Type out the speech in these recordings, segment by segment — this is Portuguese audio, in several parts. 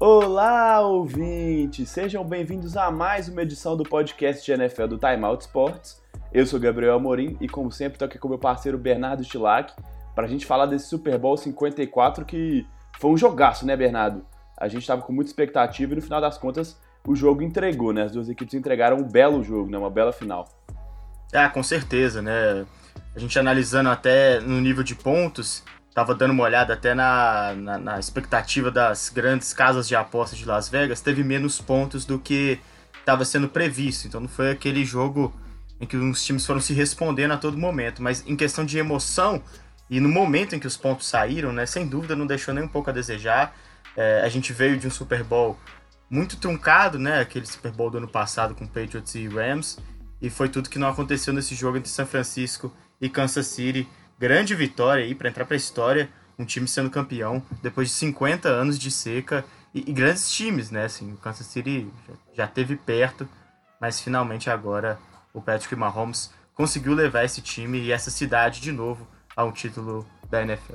Olá, ouvintes! Sejam bem-vindos a mais uma edição do podcast de NFL do Time Out Sports. Eu sou Gabriel Amorim e, como sempre, estou aqui com meu parceiro Bernardo Stilac para a gente falar desse Super Bowl 54 que foi um jogaço, né, Bernardo? A gente estava com muita expectativa e, no final das contas, o jogo entregou, né? As duas equipes entregaram um belo jogo, né? Uma bela final. Ah, com certeza, né? A gente analisando até no nível de pontos, Tava dando uma olhada até na, na, na, expectativa das grandes casas de apostas de Las Vegas, teve menos pontos do que estava sendo previsto. Então não foi aquele jogo em que os times foram se respondendo a todo momento. Mas em questão de emoção, e no momento em que os pontos saíram, né, sem dúvida não deixou nem um pouco a desejar. É, a gente veio de um Super Bowl muito truncado, né? Aquele Super Bowl do ano passado com Patriots e Rams. E foi tudo que não aconteceu nesse jogo entre São Francisco e Kansas City grande vitória aí para entrar para a história, um time sendo campeão depois de 50 anos de seca e, e grandes times, né? Assim, o Kansas City já, já teve perto, mas finalmente agora o Patrick Mahomes conseguiu levar esse time e essa cidade de novo a um título da NFL.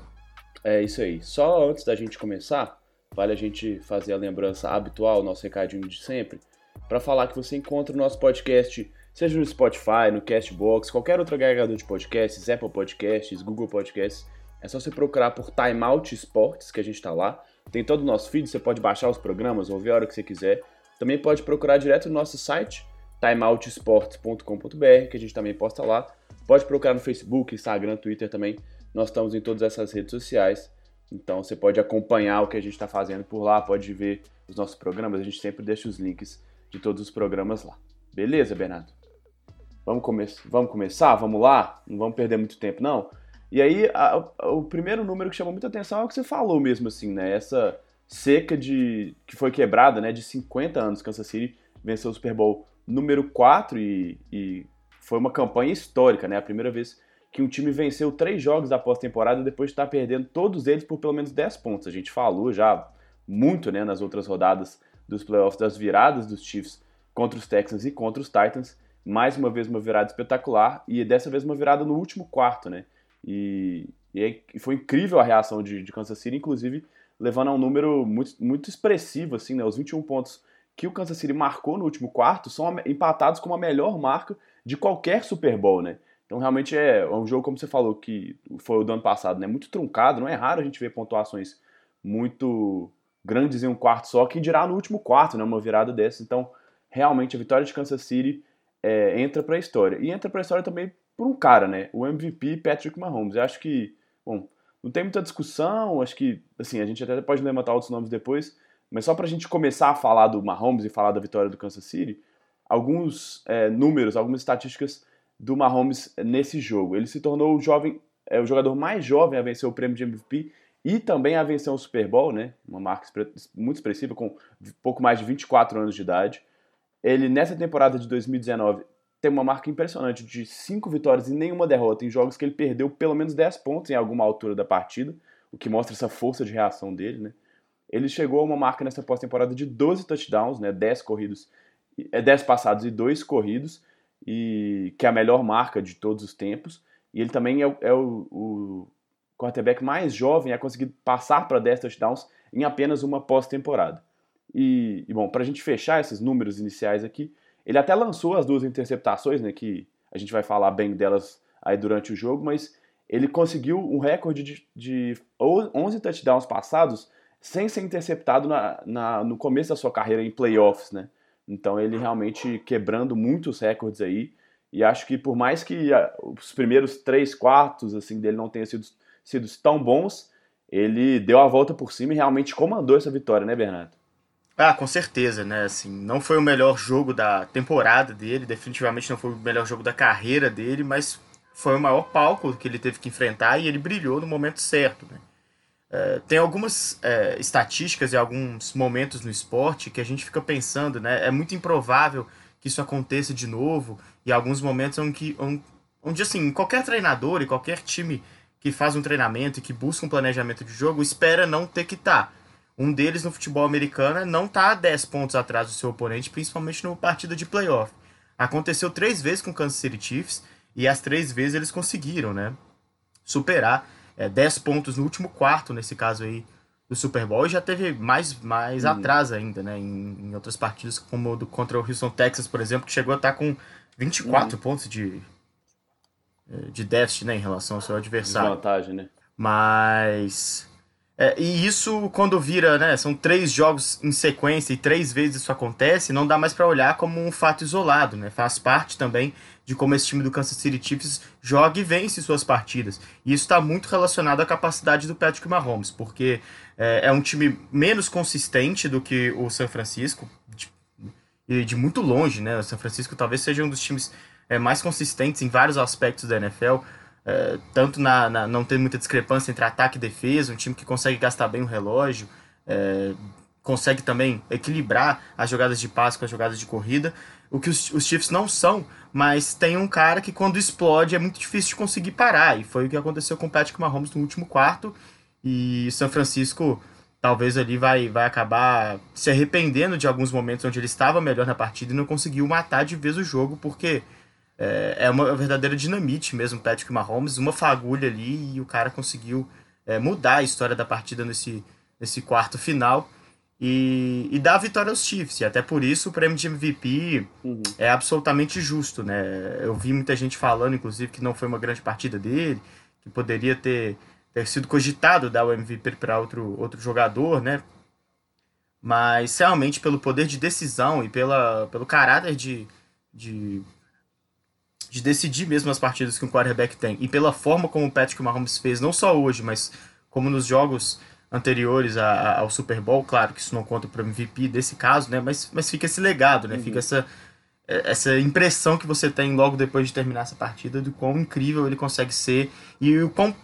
É isso aí. Só antes da gente começar, vale a gente fazer a lembrança habitual, nosso recadinho de sempre, para falar que você encontra o nosso podcast seja no Spotify, no Castbox, qualquer outro agregador de podcasts, Apple Podcasts, Google Podcasts. É só você procurar por Timeout Sports, que a gente está lá. Tem todo o nosso feed, você pode baixar os programas, ouvir a hora que você quiser. Também pode procurar direto no nosso site, timeoutsports.com.br, que a gente também posta lá. Pode procurar no Facebook, Instagram, Twitter também. Nós estamos em todas essas redes sociais. Então você pode acompanhar o que a gente está fazendo por lá, pode ver os nossos programas. A gente sempre deixa os links de todos os programas lá. Beleza, Bernardo? Vamos, come vamos começar? Vamos lá? Não vamos perder muito tempo, não? E aí, a, o primeiro número que chamou muita atenção é o que você falou mesmo, assim, né? Essa seca de que foi quebrada, né? De 50 anos. Kansas City venceu o Super Bowl número 4 e, e foi uma campanha histórica, né? A primeira vez que um time venceu três jogos da pós-temporada depois de estar perdendo todos eles por pelo menos 10 pontos. A gente falou já muito, né, nas outras rodadas dos playoffs das viradas dos Chiefs contra os Texans e contra os Titans mais uma vez uma virada espetacular e dessa vez uma virada no último quarto, né? E, e foi incrível a reação de, de, Kansas City, inclusive levando a um número muito, muito expressivo, assim, né? Os 21 pontos que o Kansas City marcou no último quarto são empatados com a melhor marca de qualquer Super Bowl, né? Então realmente é um jogo, como você falou, que foi o do ano passado, né? Muito truncado, não é raro a gente ver pontuações muito grandes em um quarto só, que dirá no último quarto, né? Uma virada dessa. Então, realmente, a vitória de Kansas City é, entra para a história. E entra para a história também por um cara, né? O MVP Patrick Mahomes. Eu acho que, bom, não tem muita discussão, acho que, assim, a gente até pode levantar outros nomes depois, mas só para a gente começar a falar do Mahomes e falar da vitória do Kansas City, alguns é, números, algumas estatísticas do Mahomes nesse jogo. Ele se tornou o jovem, é, o jogador mais jovem a vencer o prêmio de MVP e também a vencer o Super Bowl, né? Uma marca muito expressiva, com pouco mais de 24 anos de idade. Ele, nessa temporada de 2019, tem uma marca impressionante de 5 vitórias e nenhuma derrota em jogos que ele perdeu pelo menos 10 pontos em alguma altura da partida, o que mostra essa força de reação dele, né? Ele chegou a uma marca nessa pós-temporada de 12 touchdowns, né? 10 corridos, 10 é, passados e 2 corridos, e que é a melhor marca de todos os tempos. E ele também é, é o, o quarterback mais jovem a conseguir passar para 10 touchdowns em apenas uma pós-temporada. E, e bom, para a gente fechar esses números iniciais aqui, ele até lançou as duas interceptações, né, que a gente vai falar bem delas aí durante o jogo, mas ele conseguiu um recorde de, de 11 touchdowns passados sem ser interceptado na, na, no começo da sua carreira em playoffs, né? Então ele realmente quebrando muitos recordes aí. E acho que por mais que os primeiros três quartos assim dele não tenham sido, sido tão bons, ele deu a volta por cima e realmente comandou essa vitória, né, Bernardo? Ah, com certeza, né? Assim, não foi o melhor jogo da temporada dele, definitivamente não foi o melhor jogo da carreira dele, mas foi o maior palco que ele teve que enfrentar e ele brilhou no momento certo, né? É, tem algumas é, estatísticas e alguns momentos no esporte que a gente fica pensando, né? É muito improvável que isso aconteça de novo e alguns momentos onde, onde, assim, qualquer treinador e qualquer time que faz um treinamento e que busca um planejamento de jogo espera não ter que estar. Tá. Um deles no futebol americano é não tá 10 pontos atrás do seu oponente, principalmente no partido de playoff. Aconteceu três vezes com o Kansas City Chiefs e as três vezes eles conseguiram, né? Superar é, 10 pontos no último quarto, nesse caso aí, do Super Bowl. E já teve mais, mais hum. atrás ainda, né? Em, em outras partidas, como do, contra o Houston Texas, por exemplo, que chegou a estar com 24 hum. pontos de, é, de déficit, né? Em relação ao seu adversário. Desvantagem, né? Mas é, e isso, quando vira, né? São três jogos em sequência e três vezes isso acontece, não dá mais para olhar como um fato isolado, né? Faz parte também de como esse time do Kansas City Chiefs joga e vence suas partidas. E isso está muito relacionado à capacidade do Patrick Mahomes, porque é, é, um time menos consistente do que o San Francisco, e de, de, muito longe, né? O San Francisco talvez seja um dos times é, mais consistentes em vários aspectos da NFL. É, tanto na, na, não ter muita discrepância entre ataque e defesa, um time que consegue gastar bem o relógio, é, consegue também equilibrar as jogadas de passe com as jogadas de corrida, o que os, os Chiefs não são, mas tem um cara que quando explode é muito difícil de conseguir parar, e foi o que aconteceu com o Patrick Mahomes no último quarto, e São Francisco talvez ali vai, vai acabar se arrependendo de alguns momentos onde ele estava melhor na partida e não conseguiu matar de vez o jogo, porque é, é uma verdadeira dinamite mesmo, Patrick Mahomes, uma fagulha ali e o cara conseguiu é, mudar a história da partida nesse, nesse quarto final e, e dar a vitória aos Chiefs. E até por isso o prêmio de MVP uhum. é absolutamente justo, né? Eu vi muita gente falando, inclusive, que não foi uma grande partida dele, que poderia ter, ter sido cogitado dar o MVP para outro, outro jogador, né? Mas realmente pelo poder de decisão e pela, pelo caráter de, de de decidir mesmo as partidas que um quarterback tem. E pela forma como o Patrick Mahomes fez, não só hoje, mas como nos jogos anteriores a, a, ao Super Bowl, claro que isso não conta para MVP desse caso, né? Mas, mas fica esse legado, né? Uhum. Fica essa, é, essa impressão que você tem logo depois de terminar essa partida do quão incrível ele consegue ser e o quão,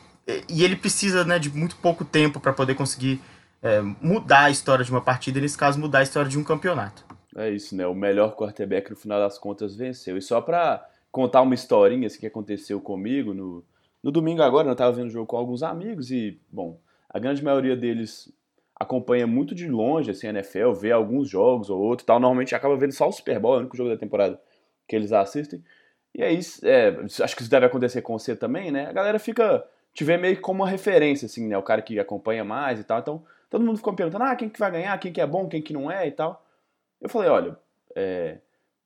e ele precisa né, de muito pouco tempo para poder conseguir é, mudar a história de uma partida e nesse caso mudar a história de um campeonato. É isso, né? O melhor quarterback no final das contas venceu. E só para contar uma historinha assim, que aconteceu comigo no, no domingo agora, eu estava vendo o jogo com alguns amigos e, bom, a grande maioria deles acompanha muito de longe assim, a NFL, vê alguns jogos ou outro tal. Normalmente acaba vendo só o Super Bowl, é o único jogo da temporada que eles assistem. E aí, é, acho que isso deve acontecer com você também, né? A galera fica te vê meio como uma referência, assim, né? O cara que acompanha mais e tal. Então, todo mundo ficou perguntando, ah, quem que vai ganhar, quem que é bom, quem que não é e tal. Eu falei, olha, é,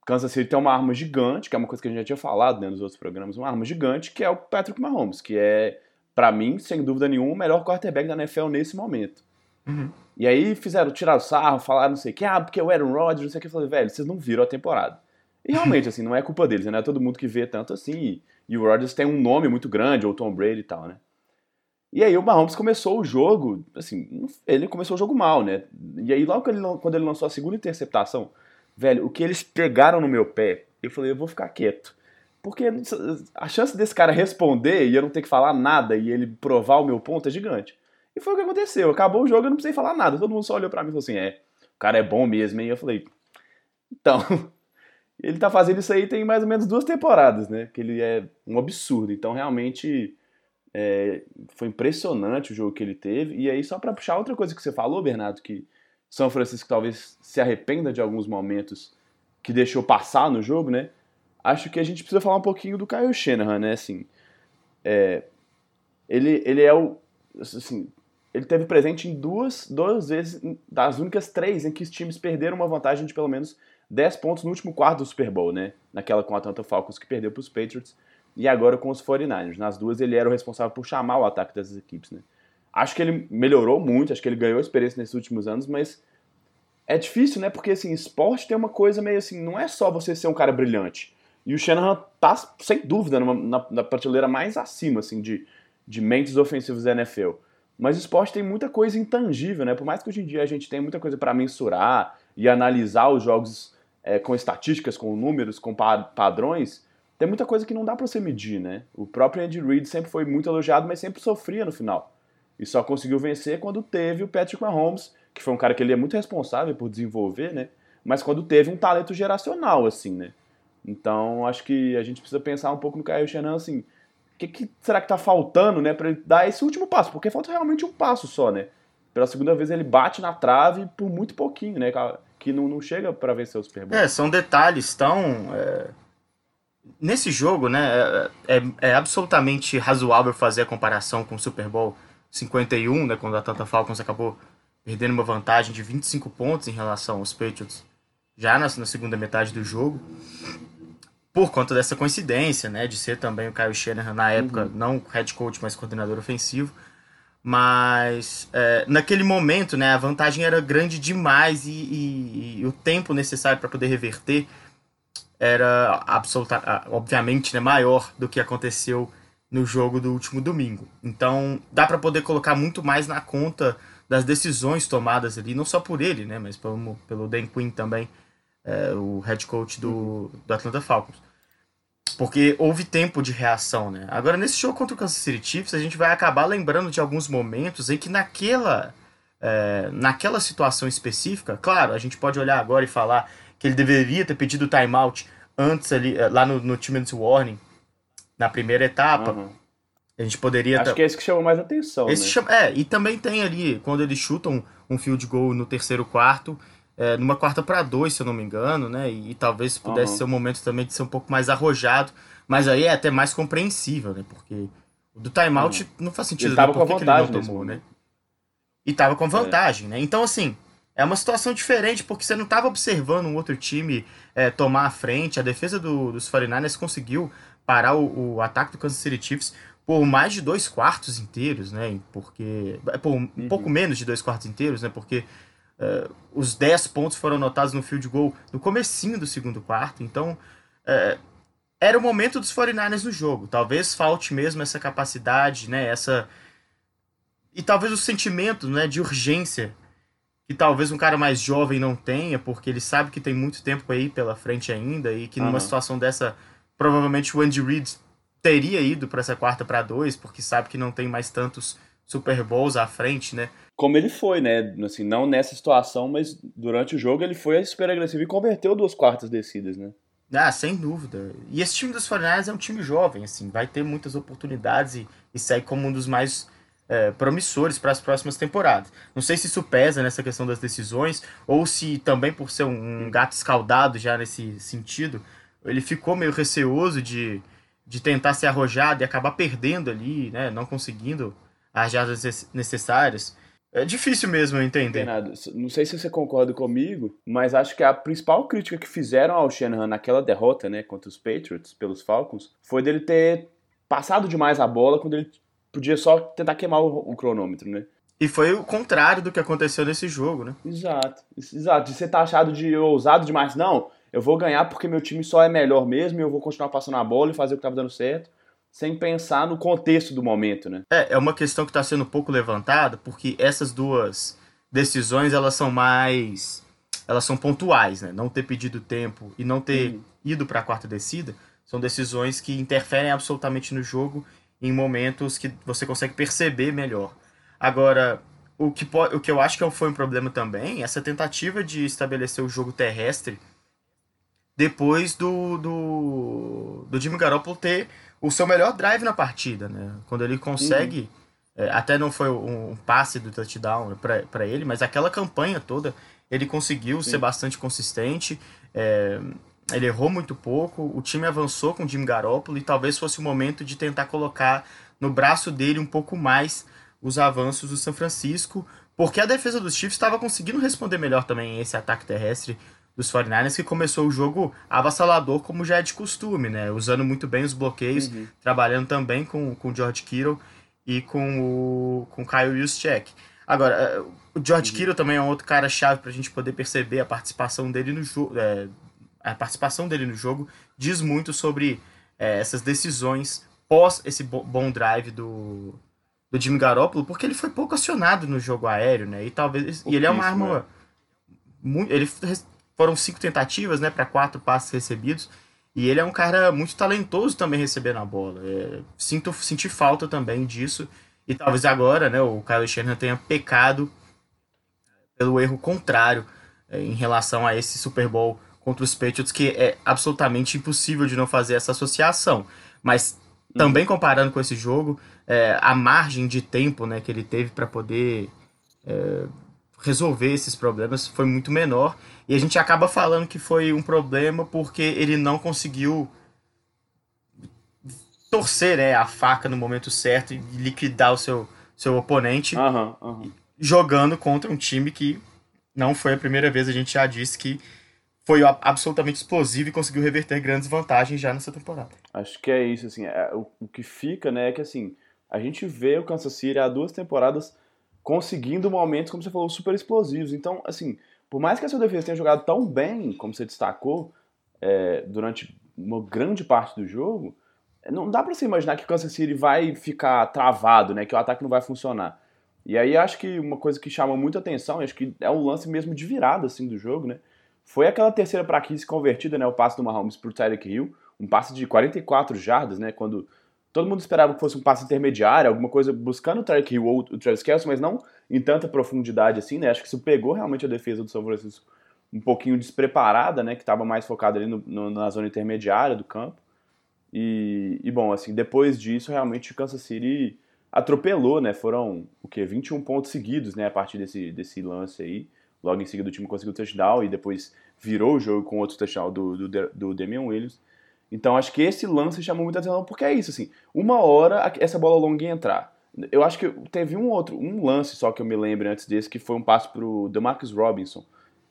Kansas City tem uma arma gigante, que é uma coisa que a gente já tinha falado né, nos outros programas, uma arma gigante, que é o Patrick Mahomes, que é, para mim, sem dúvida nenhuma, o melhor quarterback da NFL nesse momento. Uhum. E aí fizeram, tirar o sarro, falaram não sei o que, ah, porque o Aaron Rodgers, não sei o que, eu falei, velho, vocês não viram a temporada. E realmente, assim, não é culpa deles, né? Não é todo mundo que vê tanto assim, e, o Rodgers tem um nome muito grande, ou Tom Brady e tal, né? E aí o Mahomes começou o jogo, assim, ele começou o jogo mal, né? E aí logo ele, quando ele lançou a segunda interceptação, Velho, o que eles pegaram no meu pé, eu falei, eu vou ficar quieto. Porque a chance desse cara responder e eu não ter que falar nada e ele provar o meu ponto é gigante. E foi o que aconteceu. Acabou o jogo, eu não precisei falar nada. Todo mundo só olhou pra mim e falou assim: é, o cara é bom mesmo, hein? Eu falei, então, ele tá fazendo isso aí tem mais ou menos duas temporadas, né? Que ele é um absurdo. Então, realmente, é, foi impressionante o jogo que ele teve. E aí, só para puxar outra coisa que você falou, Bernardo, que são Francisco talvez se arrependa de alguns momentos que deixou passar no jogo, né? Acho que a gente precisa falar um pouquinho do Kyle Shanahan, né? Assim, é, ele, ele é o. Assim, ele teve presente em duas, duas vezes, das únicas três em que os times perderam uma vantagem de pelo menos 10 pontos no último quarto do Super Bowl, né? Naquela com a Atlanta Falcons que perdeu para os Patriots e agora com os 49ers. Nas duas ele era o responsável por chamar o ataque dessas equipes, né? Acho que ele melhorou muito, acho que ele ganhou experiência nesses últimos anos, mas é difícil, né? Porque assim, esporte tem uma coisa meio assim, não é só você ser um cara brilhante. E o Shanahan tá, sem dúvida, numa, na, na prateleira mais acima, assim, de, de mentes ofensivas da NFL. Mas o esporte tem muita coisa intangível, né? Por mais que hoje em dia a gente tenha muita coisa para mensurar e analisar os jogos é, com estatísticas, com números, com padrões, tem muita coisa que não dá para você medir, né? O próprio Andy Reid sempre foi muito elogiado, mas sempre sofria no final e só conseguiu vencer quando teve o Patrick Mahomes, que foi um cara que ele é muito responsável por desenvolver, né? Mas quando teve um talento geracional, assim, né? Então, acho que a gente precisa pensar um pouco no Kyle Shanahan, assim, O que, que, será que tá faltando, né, para ele dar esse último passo? Porque falta realmente um passo só, né? Pela segunda vez ele bate na trave por muito pouquinho, né? Que não, não chega para vencer o Super Bowl. É, são detalhes tão. É... Nesse jogo, né, é, é, é, absolutamente razoável fazer a comparação com o Super Bowl 51, né, quando a Atlanta Falcons acabou perdendo uma vantagem de 25 pontos em relação aos Patriots já na, na segunda metade do jogo por conta dessa coincidência, né, de ser também o Kyle Shanahan na época, uhum. não head coach, mas coordenador ofensivo. Mas é, naquele momento, né, a vantagem era grande demais e, e, e o tempo necessário para poder reverter era absoluta, obviamente, né, maior do que aconteceu no jogo do último domingo. Então, dá para poder colocar muito mais na conta das decisões tomadas ali, não só por ele, né, mas pelo, pelo Dan Quinn também, é, o head coach do, do Atlanta Falcons. Porque houve tempo de reação, né? Agora, nesse jogo contra o Kansas City Chiefs, a gente vai acabar lembrando de alguns momentos em que naquela, é, naquela situação específica, claro, a gente pode olhar agora e falar que ele deveria ter pedido timeout antes ali, é, lá no, no two warning, na primeira etapa. Uhum. A gente poderia... Acho que é esse que chama mais atenção, esse né? chama, É, e também tem ali, quando eles chutam um field goal no terceiro quarto, é, numa quarta para dois, se eu não me engano, né? E, e talvez pudesse uhum. ser o momento também de ser um pouco mais arrojado, mas aí é até mais compreensível, né? Porque o do timeout uhum. não faz sentido. Ele tava né? com a vantagem ele tomou, né? E tava com vantagem, é. né? Então, assim, é uma situação diferente, porque você não estava observando um outro time é, tomar a frente. A defesa do, dos 49ers conseguiu parar o, o, ataque do Kansas City Chiefs por mais de dois quartos inteiros, né? Porque. Por um uhum. pouco menos de dois quartos inteiros, né? Porque Uh, os 10 pontos foram anotados no field goal no comecinho do segundo quarto, então uh, era o momento dos 49ers no jogo. Talvez falte mesmo essa capacidade, né, essa e talvez o sentimento, né, de urgência que talvez um cara mais jovem não tenha, porque ele sabe que tem muito tempo aí pela frente ainda e que numa situação dessa provavelmente o Andy Reid teria ido para essa quarta para dois, porque sabe que não tem mais tantos Super Bowls à frente, né? Como ele foi, né? Assim, não nessa situação, mas durante o jogo ele foi super agressivo e converteu duas quartas descidas, né? Ah, sem dúvida. E esse time dos 49 é um time jovem, assim, vai ter muitas oportunidades e, e segue como um dos mais é, promissores para as próximas temporadas. Não sei se isso pesa nessa questão das decisões, ou se também por ser um, um gato escaldado já nesse sentido, ele ficou meio receoso de, de tentar ser arrojado e acabar perdendo ali, né? Não conseguindo as jardas necessárias. É difícil mesmo entender. Não sei se você concorda comigo, mas acho que a principal crítica que fizeram ao Shanahan naquela derrota, né, contra os Patriots, pelos Falcons, foi dele ter passado demais a bola quando ele podia só tentar queimar o, o cronômetro, né? E foi o contrário do que aconteceu nesse jogo, né? Exato, exato. De você estar tá achado de ousado demais, não, eu vou ganhar porque meu time só é melhor mesmo e eu vou continuar passando a bola e fazer o que estava dando certo sem pensar no contexto do momento, né? É, é uma questão que está sendo um pouco levantada, porque essas duas decisões, elas são mais... Elas são pontuais, né? Não ter pedido tempo e não ter uhum. ido para a quarta descida são decisões que interferem absolutamente no jogo em momentos que você consegue perceber melhor. Agora, o que, o que eu acho que foi um problema também, essa tentativa de estabelecer o jogo terrestre depois do, do, do Jimmy Garoppolo ter o seu melhor drive na partida, né? Quando ele consegue. Uhum. É, até não foi um, um passe do touchdown para ele, mas aquela campanha toda ele conseguiu Sim. ser bastante consistente. É, ele errou muito pouco. O time avançou com o Jim Garoppolo e talvez fosse o momento de tentar colocar no braço dele um pouco mais os avanços do São Francisco, porque a defesa dos Chiefs estava conseguindo responder melhor também esse ataque terrestre dos 49ers, que começou o jogo avassalador, como já é de costume, né? Usando muito bem os bloqueios, uhum. trabalhando também com, com o George Kittle e com o com Kyle Juszczyk. Agora, eh, o George uhum. Kittle também é um outro cara chave para a gente poder perceber a participação dele no jogo. É, a participação dele no jogo diz muito sobre é, essas decisões pós esse bom drive do, do Jimmy Garoppolo, porque ele foi pouco acionado no jogo aéreo, né? E talvez e ele é uma arma né? muito, ele foram cinco tentativas, né, para quatro passes recebidos. E ele é um cara muito talentoso também recebendo a bola. É, sinto senti falta também disso. E talvez agora, né, o Kyle Shanahan tenha pecado pelo erro contrário é, em relação a esse Super Bowl contra os Patriots, que é absolutamente impossível de não fazer essa associação. Mas também comparando com esse jogo, é, a margem de tempo né, que ele teve para poder é, resolver esses problemas foi muito menor. E a gente acaba falando que foi um problema porque ele não conseguiu torcer né, a faca no momento certo e liquidar o seu, seu oponente uhum, uhum. jogando contra um time que não foi a primeira vez, a gente já disse que foi absolutamente explosivo e conseguiu reverter grandes vantagens já nessa temporada. Acho que é isso, assim, é, o, o, que fica, né, é que assim, a gente vê o Kansas City há duas temporadas conseguindo momentos, como você falou, super explosivos. Então, assim, por mais que a sua defesa tenha jogado tão bem, como você destacou, é, durante uma grande parte do jogo, não dá para você imaginar que o Kansas City vai ficar travado, né? Que o ataque não vai funcionar. E aí acho que uma coisa que chama muita atenção, acho que é o lance mesmo de virada assim do jogo, né? Foi aquela terceira para 15 convertida, né? O passe do Mahomes pro Tyreek Hill, um passe de 44 jardas, né? Quando todo mundo esperava que fosse um passe intermediário, alguma coisa buscando o Tyreek Hill ou o Travis Kelce, mas não em tanta profundidade assim, né? Acho que isso pegou realmente a defesa do São Francisco um pouquinho despreparada, né? Que estava mais focada ali no, no, na zona intermediária do campo. E, e, bom, assim, depois disso, realmente o Kansas City atropelou, né? Foram, o quê? 21 pontos seguidos, né? A partir desse, desse lance aí. Logo em seguida o time conseguiu o touchdown e depois virou o jogo com outro touchdown do, do, do Damian Williams. Então acho que esse lance chamou muita atenção porque é isso, assim. Uma hora essa bola longa ia entrar. Eu acho que teve um outro, um lance só que eu me lembro antes desse, que foi um passe pro DeMarcus Robinson,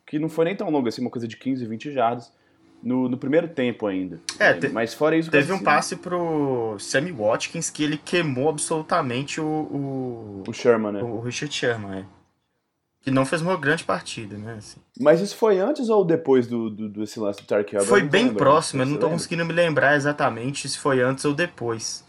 que não foi nem tão longo assim, uma coisa de 15, 20 jardas no, no primeiro tempo ainda. É, te, mas fora isso. Teve um assim, passe pro Sammy Watkins que ele queimou absolutamente o. O, o Sherman, né? O, Richard Sherman, é. Que não fez uma grande partida, né? Assim. Mas isso foi antes ou depois do, do, desse lance do Tark Hill? Foi bem próximo, eu não tô lembra? conseguindo me lembrar exatamente se foi antes ou depois.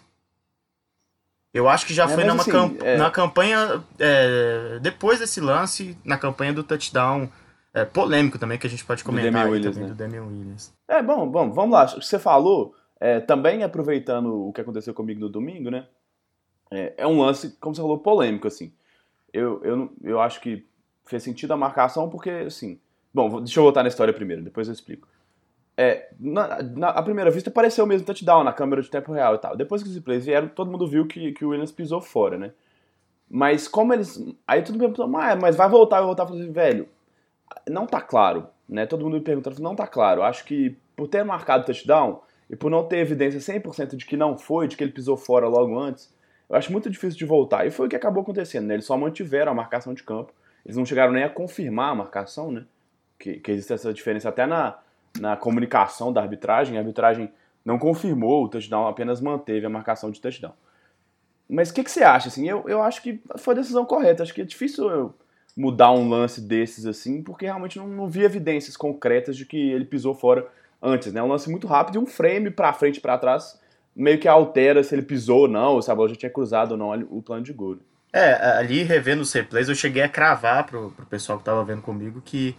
Eu acho que já é, foi numa assim, camp é... na campanha. É, depois desse lance, na campanha do touchdown é, polêmico também, que a gente pode comentar do Damian Williams, também, né? do Damian Williams. É, bom, bom, vamos lá. O que você falou, é, também aproveitando o que aconteceu comigo no domingo, né? É, é, um lance, como você falou, polêmico, assim. Eu, eu, eu acho que fez sentido a marcação porque, assim... Bom, deixa eu voltar na história primeiro, depois eu explico. É, na, na à primeira vista pareceu mesmo touchdown na câmera de tempo real e tal. Depois que os replays vieram, todo mundo viu que, que o Williams pisou fora, né? Mas como eles. Aí todo mundo pensou, ah, mas vai voltar, vai voltar. Eu falei, velho, não tá claro, né? Todo mundo me perguntando, não tá claro. Acho que por ter marcado touchdown e por não ter evidência 100% de que não foi, de que ele pisou fora logo antes, eu acho muito difícil de voltar. E foi o que acabou acontecendo, né? Eles só mantiveram a marcação de campo. Eles não chegaram nem a confirmar a marcação, né? Que, que existe essa diferença até na, na comunicação da arbitragem. A arbitragem não confirmou o touchdown, apenas manteve a marcação de touchdown. Mas o que, que, você acha? Assim, eu, eu acho que foi a decisão correta. Acho que é difícil eu mudar um lance desses assim, porque realmente não, não vi evidências concretas de que ele pisou fora antes, né? Um lance muito rápido e um frame para frente e para trás meio que altera se ele pisou ou não, se a bola já tinha cruzado ou não o plano de gol. É, ali revendo os replays, eu cheguei a cravar pro, pro pessoal que tava vendo comigo que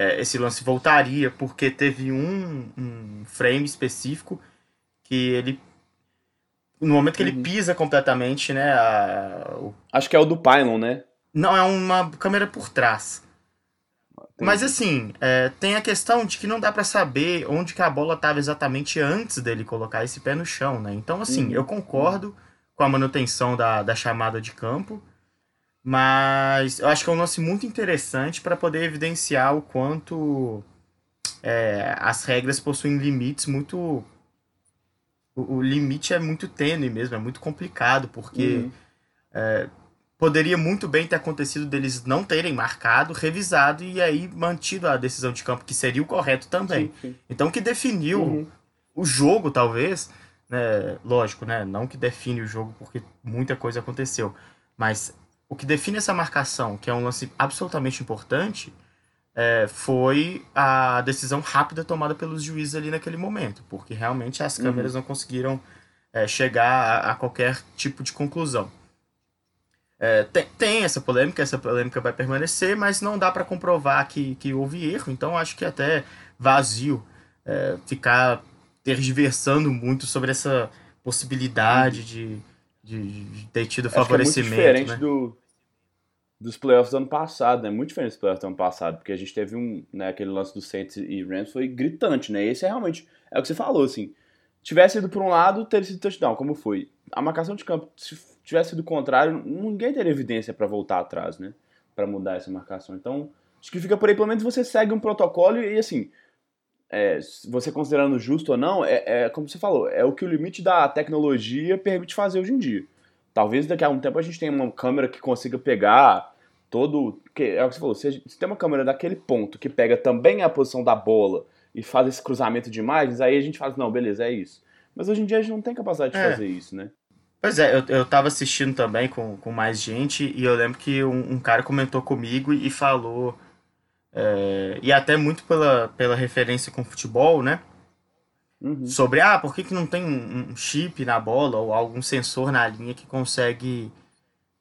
é, esse lance voltaria, porque teve um, um frame específico que ele no momento que ele uhum. pisa completamente, né? A, o... Acho que é o do Pylon, né? Não, é uma câmera por trás. Mas assim, é, tem a questão de que não dá para saber onde que a bola estava exatamente antes dele colocar esse pé no chão, né? Então, assim, uhum. eu concordo com a manutenção da, da chamada de campo, mas eu acho que é um lance muito interessante para poder evidenciar o quanto é, as regras possuem limites muito. O, o, limite é muito tênue mesmo, é muito complicado, porque uhum. é, poderia muito bem ter acontecido deles não terem marcado, revisado e aí mantido a decisão de campo, que seria o correto também. Sim, sim. Então, o que definiu uhum. o jogo, talvez, né, lógico, né, não que define o jogo porque muita coisa aconteceu, mas o que define essa marcação, que é um lance absolutamente importante, é, foi a decisão rápida tomada pelos juízes ali naquele momento, porque realmente as câmeras uhum. não conseguiram é, chegar a, a qualquer tipo de conclusão. É, tem, tem, essa polêmica, essa polêmica vai permanecer, mas não dá para comprovar que, que houve erro, então acho que é até vazio é, ficar tergiversando muito sobre essa possibilidade de, de, de ter tido acho favorecimento. é muito diferente né? do, dos playoffs do ano passado, né? Muito diferente dos playoffs do ano passado, porque a gente teve um, né, aquele lance do Saints e Rams foi gritante, né? Esse é realmente, é o que você falou, assim, tivesse ido por um lado, teria sido touchdown, como foi. A marcação de campo, se tivesse sido o contrário, ninguém teria evidência para voltar atrás, né? Para mudar essa marcação. Então, acho que fica por aí, pelo menos você segue um protocolo e, assim, é, você considerando justo ou não, é, é, como você falou, é o que o limite da tecnologia permite fazer hoje em dia. Talvez daqui a um tempo a gente tenha uma câmera que consiga pegar todo. Que, é o que você falou, se, se tem uma câmera daquele ponto que pega também a posição da bola e faz esse cruzamento de imagens, aí a gente fala, não, beleza, é isso. Mas hoje em dia a gente não tem capacidade de é. fazer isso, né? Pois é, eu, eu tava assistindo também com, com mais gente e eu lembro que um, um cara comentou comigo e falou, é, e até muito pela, pela referência com futebol, né? Uhum. Sobre, ah, por que, que não tem um, um chip na bola ou algum sensor na linha que consegue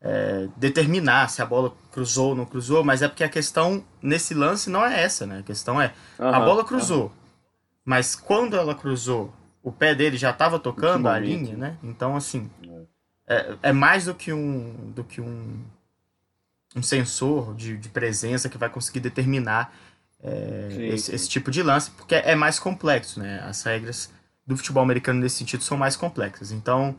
é, determinar se a bola cruzou ou não cruzou, mas é porque a questão nesse lance não é essa, né? A questão é, uhum, a bola cruzou, uhum. mas quando ela cruzou, o pé dele já estava tocando a linha, né? Então, assim, é. é, é, mais do que um, do que um, um sensor de, de presença que vai conseguir determinar é, sim, esse, sim. esse, tipo de lance, porque é mais complexo, né? As regras do futebol americano nesse sentido são mais complexas. Então,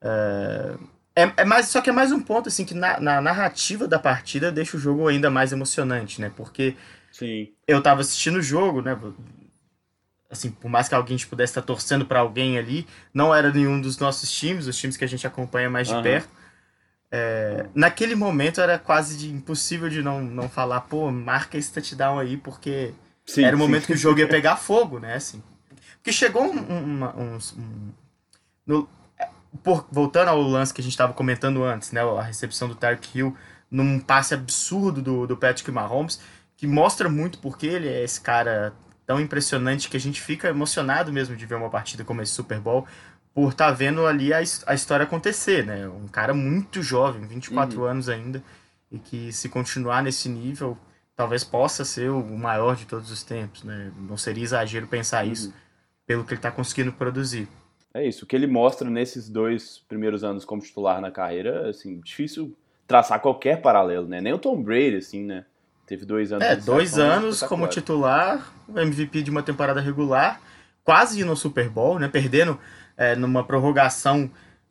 é, é, é, mais, só que é mais um ponto, assim, que na, na, narrativa da partida deixa o jogo ainda mais emocionante, né? Porque Sim. eu tava assistindo o jogo, né? Assim, por mais que alguém pudesse estar torcendo para alguém ali, não era nenhum dos nossos times, os times que a gente acompanha mais de uhum. perto. É, naquele momento era quase de, impossível de não, não falar, pô, marca esse touchdown aí, porque sim, era o momento sim. que o jogo ia pegar fogo, né? Assim. Porque chegou um, um, um, um no, por, voltando ao lance que a gente estava comentando antes, né, a recepção do Tark Hill num passe absurdo do, do Patrick Mahomes, que mostra muito porque ele é esse cara tão impressionante que a gente fica emocionado mesmo de ver uma partida como esse Super Bowl, por estar tá vendo ali a, a história acontecer, né? Um cara muito jovem, 24 uhum. anos ainda, e que se continuar nesse nível, talvez possa ser o maior de todos os tempos, né? Não seria exagero pensar uhum. isso, pelo que ele está conseguindo produzir. É isso, o que ele mostra nesses dois primeiros anos como titular na carreira, assim, difícil traçar qualquer paralelo, né? Nem o Tom Brady, assim, né? Teve dois anos. É, dois anos como titular, MVP de uma temporada regular, quase no Super Bowl, né? Perdendo é, numa prorrogação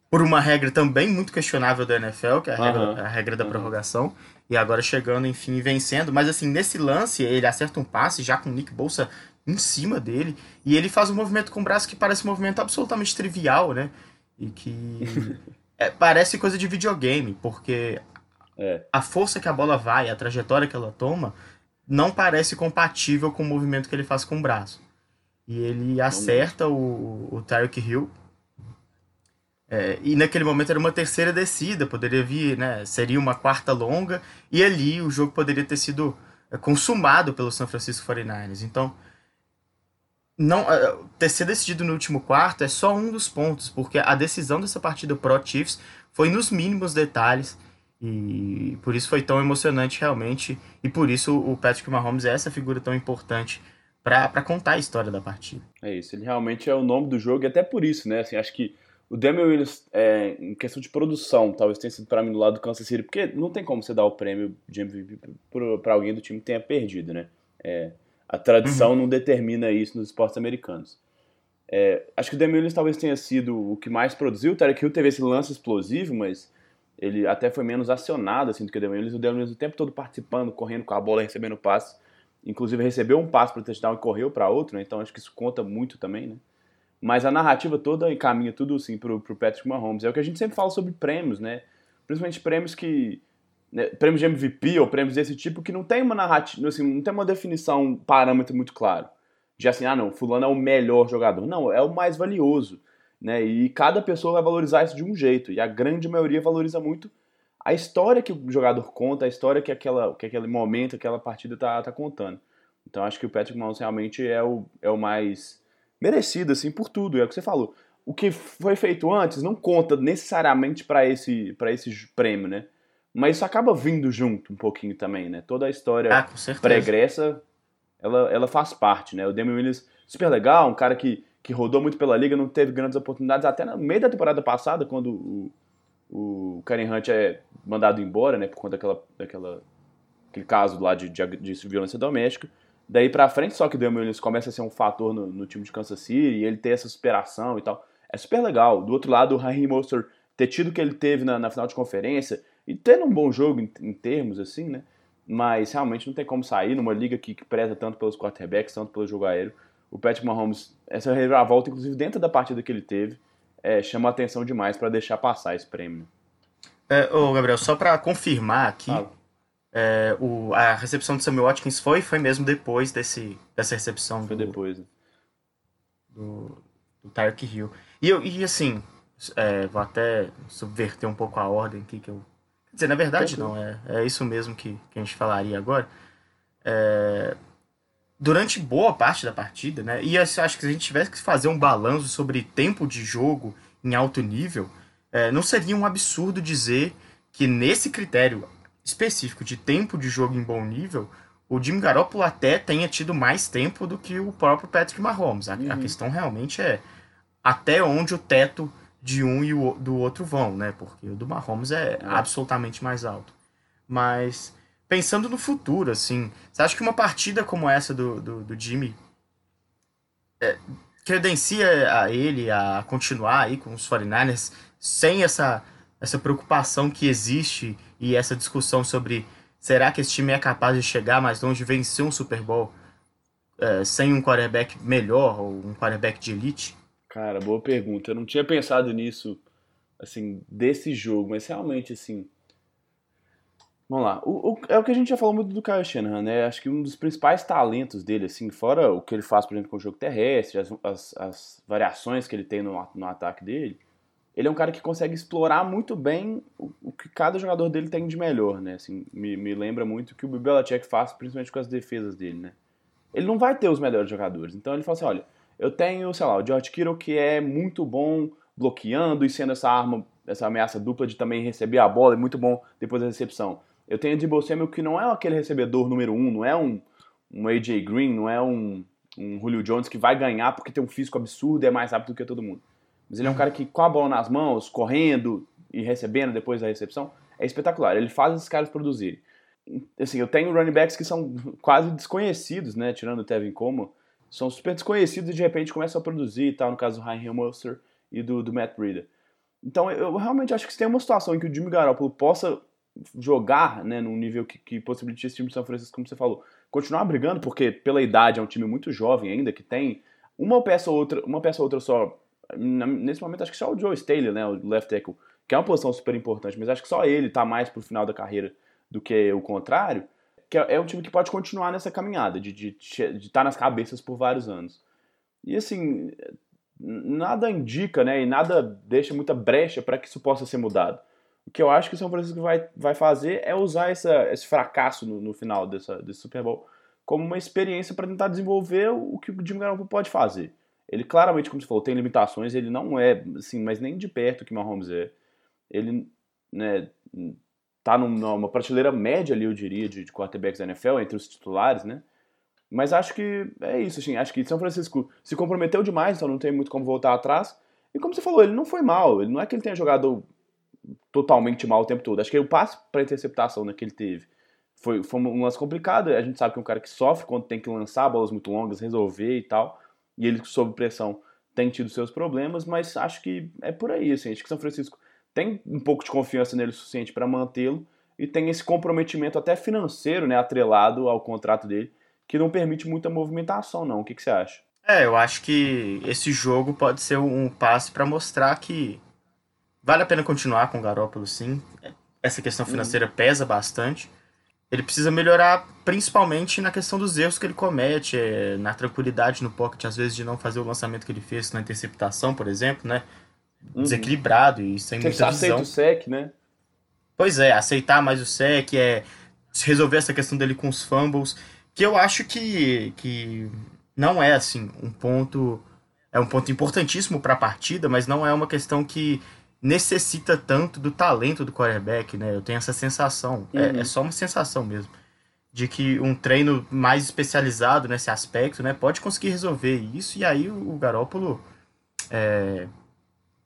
por uma regra também muito questionável da NFL, que é a regra, a regra da prorrogação, e agora chegando, enfim, vencendo. Mas assim, nesse lance, ele acerta um passe já com o Nick Bolsa em cima dele, e ele faz um movimento com o braço que parece um movimento absolutamente trivial, né? E que é, parece coisa de videogame, porque é. a força que a bola vai, a trajetória que ela toma, não parece compatível com o movimento que ele faz com o braço. E ele acerta o, o Tyreek Hill. É, e naquele momento era uma terceira descida, poderia vir, né? Seria uma quarta longa, e ali o jogo poderia ter sido é, consumado pelo San Francisco 49ers. Então, não é, ter sido decidido no último quarto é só um dos pontos, porque a decisão dessa partida pro Chiefs foi nos mínimos detalhes e por isso foi tão emocionante realmente e por isso o Patrick Mahomes é essa figura tão importante para contar a história da partida. É isso, ele realmente é o nome do jogo e até por isso, né? Assim, acho que o Damian Williams, é, em questão de produção, talvez tenha sido para mim do lado do Kansas City, porque não tem como você dar o prêmio de MVP para alguém do time que tenha perdido, né? É, a tradição uhum. não determina isso nos esportes americanos. É, acho que o Damian Williams talvez tenha sido o que mais produziu. O Tarek Hill teve esse lance explosivo, mas ele até foi menos acionado assim, do que o Damian Williams. O Damian Williams o tempo todo participando, correndo com a bola, recebendo passe. Inclusive recebeu um passe para o touchdown e correu para outro, né? então acho que isso conta muito também. Né? Mas a narrativa toda encaminha tudo assim, para o Patrick Mahomes. É o que a gente sempre fala sobre prêmios, né? principalmente prêmios que né, prêmios de MVP ou prêmios desse tipo que não tem uma narrativa, assim, não tem uma definição, um parâmetro muito claro. De assim, ah não, fulano é o melhor jogador. Não, é o mais valioso. Né? E cada pessoa vai valorizar isso de um jeito. E a grande maioria valoriza muito a história que o jogador conta, a história que, aquela, que aquele momento, aquela partida tá, tá contando. Então acho que o Patrick Mahomes realmente é o, é o mais merecido, assim, por tudo. É o que você falou. O que foi feito antes não conta necessariamente para esse, esse prêmio, né? Mas isso acaba vindo junto um pouquinho também, né? Toda a história ah, pregressa, ela, ela faz parte, né? O Damian Williams, super legal, um cara que, que rodou muito pela liga, não teve grandes oportunidades, até no meio da temporada passada, quando o, o Karen Hunt é mandado embora, né? Por conta daquela, daquela aquele caso lá de, de, de violência doméstica. Daí pra frente, só que o Damian Williams começa a ser um fator no, no, time de Kansas City, e ele ter essa superação e tal. É super legal. Do outro lado, o Raheem Mostert ter tido o que ele teve na, na, final de conferência, e tendo um bom jogo em, em, termos, assim, né? Mas realmente não tem como sair numa liga que, que preza tanto pelos quarterbacks, tanto pelo jogo aéreo. O Patrick Mahomes, essa reviravolta, inclusive dentro da partida que ele teve, é, chama atenção demais para deixar passar esse prêmio. É, ô Gabriel, só para confirmar aqui, ah. é, o, a recepção de Samuel Watkins foi foi mesmo depois desse, dessa recepção foi do, depois né? do, do Tyreek Hill. E, eu, e assim, é, vou até subverter um pouco a ordem aqui que eu. Quer dizer, na verdade não, é, é isso mesmo que, que a gente falaria agora. É, durante boa parte da partida, né? E acho que se a gente tivesse que fazer um balanço sobre tempo de jogo em alto nível, é, não seria um absurdo dizer que nesse critério específico de tempo de jogo em bom nível, o Jimmy Garoppolo até tenha tido mais tempo do que o próprio Patrick Mahomes. A, uhum. a questão realmente é até onde o teto de um e o, do outro vão, né? Porque o do Mahomes é, é. absolutamente mais alto. Mas pensando no futuro, assim, você acha que uma partida como essa do, do, do Jimmy é, credencia a ele a continuar aí com os 49ers sem essa, essa preocupação que existe e essa discussão sobre será que esse time é capaz de chegar mais longe, vencer um Super Bowl é, sem um quarterback melhor ou um quarterback de elite? Cara, boa pergunta. Eu não tinha pensado nisso, assim, desse jogo, mas realmente, assim. Vamos lá. O, o, é o que a gente já falou muito do Kyle Shanahan, né? Acho que um dos principais talentos dele, assim, fora o que ele faz, por exemplo, com o jogo terrestre, as, as, as variações que ele tem no, no ataque dele, ele é um cara que consegue explorar muito bem o, o, que cada jogador dele tem de melhor, né? Assim, me, me lembra muito o que o Belichick faz, principalmente com as defesas dele, né? Ele não vai ter os melhores jogadores, então ele fala assim, olha, eu tenho, sei lá, o George Kittle que é muito bom bloqueando e sendo essa arma, essa ameaça dupla de também receber a bola, é muito bom depois da recepção. Eu tenho Debo Samuel que não é aquele recebedor número um, não é um, um AJ Green, não é um, um Julio Jones que vai ganhar porque tem um físico absurdo e é mais rápido do que todo mundo. Mas ele é um cara que com a bola nas mãos, correndo e recebendo depois da recepção, é espetacular. Ele faz esses caras produzirem. Assim, eu tenho running backs que são quase desconhecidos, né, tirando o Tevin Como, são super desconhecidos e de repente começam a produzir e tal, no caso do Ryan Monster e do, do Matt Breida. Então eu realmente acho que se tem uma situação em que o Jimmy Garoppolo possa jogar né, num nível que, que possibilite esse time de São Francisco, como você falou, continuar brigando, porque pela idade é um time muito jovem ainda, que tem uma peça ou outra, uma peça ou outra só. Nesse momento acho que só o Joe Staley, né, o left tackle, que é uma posição super importante, mas acho que só ele tá mais pro final da carreira do que o contrário que é, é um time que pode continuar nessa caminhada, de estar de, de tá nas cabeças por vários anos. E assim, nada indica, né, e nada deixa muita brecha para que isso possa ser mudado. O que eu acho que o São Francisco vai, vai fazer é usar essa, esse fracasso no, no final dessa, desse Super Bowl como uma experiência para tentar desenvolver o que o Jimmy Garoppolo pode fazer. Ele claramente, como você falou, tem limitações, ele não é, assim, mas nem de perto o que o Mahomes é. Ele, né, tá numa prateleira média ali, eu diria, de, de quarterbacks da NFL, entre os titulares, né? Mas acho que é isso, assim, acho que São Francisco se comprometeu demais, então não tem muito como voltar atrás. E como você falou, ele não foi mal, ele não é que ele tenha jogado totalmente mal o tempo todo. Acho que o passe para interceptação né, que ele teve foi, foi um lance complicado. A gente sabe que é um cara que sofre quando tem que lançar bolas muito longas, resolver e tal. E ele, sob pressão, tem tido seus problemas, mas acho que é por aí, assim. Acho que São Francisco tem um pouco de confiança nele o suficiente para mantê-lo e tem esse comprometimento até financeiro, né, atrelado ao contrato dele, que não permite muita movimentação, não. O que, que você acha? É, eu acho que esse jogo pode ser um passe para mostrar que vale a pena continuar com o Garópolo, sim. Essa questão financeira uhum. pesa bastante. Ele precisa melhorar principalmente na questão dos erros que ele comete, é, na tranquilidade no pocket, às vezes de não fazer o lançamento que ele fez na interceptação, por exemplo, né? uhum. desequilibrado e sem Você muita visão. o sec, né? Pois é, aceitar mais o sec, é resolver essa questão dele com os fumbles, que eu acho que, que não é assim um ponto é um ponto importantíssimo para a partida, mas não é uma questão que necessita tanto do talento do quarterback, né? Eu tenho essa sensação, uhum. é, é, só uma sensação mesmo, de que um treino mais especializado nesse aspecto, né, pode conseguir resolver isso e aí o, o Garópolo é,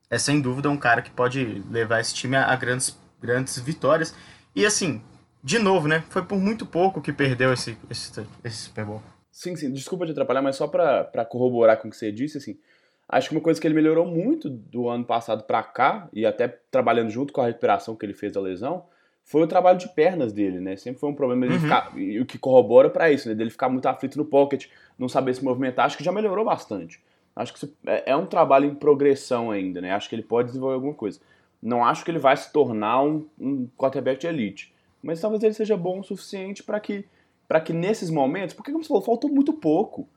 é sem dúvida um cara que pode levar esse time a, a grandes, grandes vitórias. E assim, de novo, né? Foi por muito pouco que perdeu esse, esse, esse Super Bowl. sim, sim, desculpa te atrapalhar, mas só para corroborar com o que você disse, assim, acho que uma coisa que ele melhorou muito do ano passado para cá, e até trabalhando junto com a recuperação que ele fez da lesão, foi o trabalho de pernas dele, né? Sempre foi um problema dele uhum. ficar, e o que corrobora para isso, né? Dele ficar muito aflito no pocket, não saber se movimentar, acho que já melhorou bastante. Acho que é, é um trabalho em progressão ainda, né? Acho que ele pode desenvolver alguma coisa. Não acho que ele vai se tornar um, um quarterback de elite, mas talvez ele seja bom o suficiente para que para que nesses momentos, porque como você falou, faltou muito pouco,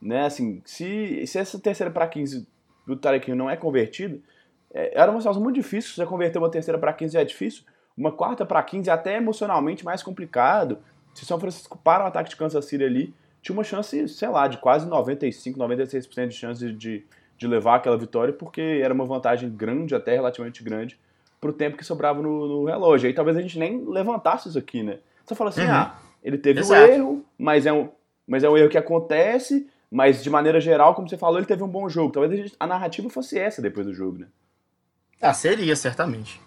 né? Assim, se, se essa terceira para 15 do Tarek não é convertida, é, era uma situação muito difícil, se você converter uma terceira para 15 já é difícil, uma quarta para 15 é até emocionalmente mais complicado. Se São Francisco para o ataque de Kansas City ali, tinha uma chance, sei lá, de quase 95, 96% de chance de, de levar aquela vitória, porque era uma vantagem grande, até relativamente grande, pro tempo que sobrava no, no relógio. Aí talvez a gente nem levantasse isso aqui, né? Você fala assim, uhum. ah, ele teve Exato. um erro, mas é um, mas é um erro que acontece, mas de maneira geral, como você falou, ele teve um bom jogo. Talvez a, narrativa fosse essa depois do jogo, né? Ah, seria, certamente.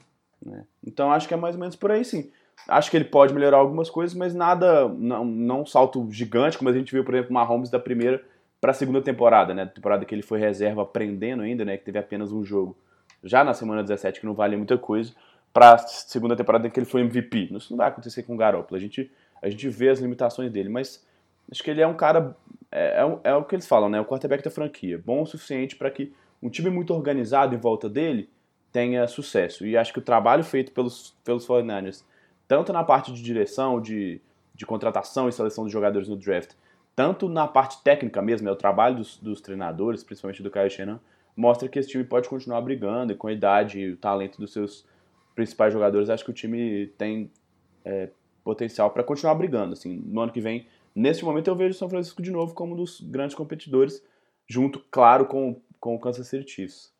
É. Então acho que é mais ou menos por aí sim. Acho que ele pode melhorar algumas coisas, mas nada, não, não um salto gigante, como a gente viu, por exemplo, o Mahomes da primeira para a segunda temporada, né? Temporada que ele foi reserva aprendendo ainda, né? Que teve apenas um jogo. Já na semana 17, que não vale muita coisa, para a segunda temporada que ele foi MVP. Isso não vai acontecer com o Garoppolo. A gente, a gente vê as limitações dele, mas acho que ele é um cara. É, é, é o que eles falam, né? O quarterback da franquia. Bom o suficiente para que um time muito organizado em volta dele tenha sucesso. E acho que o trabalho feito pelos, pelos 49ers, tanto na parte de direção, de, de contratação e seleção de jogadores no draft, tanto na parte técnica mesmo, é o trabalho dos, dos treinadores, principalmente do Shanahan, mostra que esse time pode continuar brigando e com a idade e o talento dos seus principais jogadores, acho que o time tem é, potencial para continuar brigando. Assim, no ano que vem, nesse momento, eu vejo o São Francisco de novo como um dos grandes competidores, junto, claro, com, com o Kansas City Chiefs.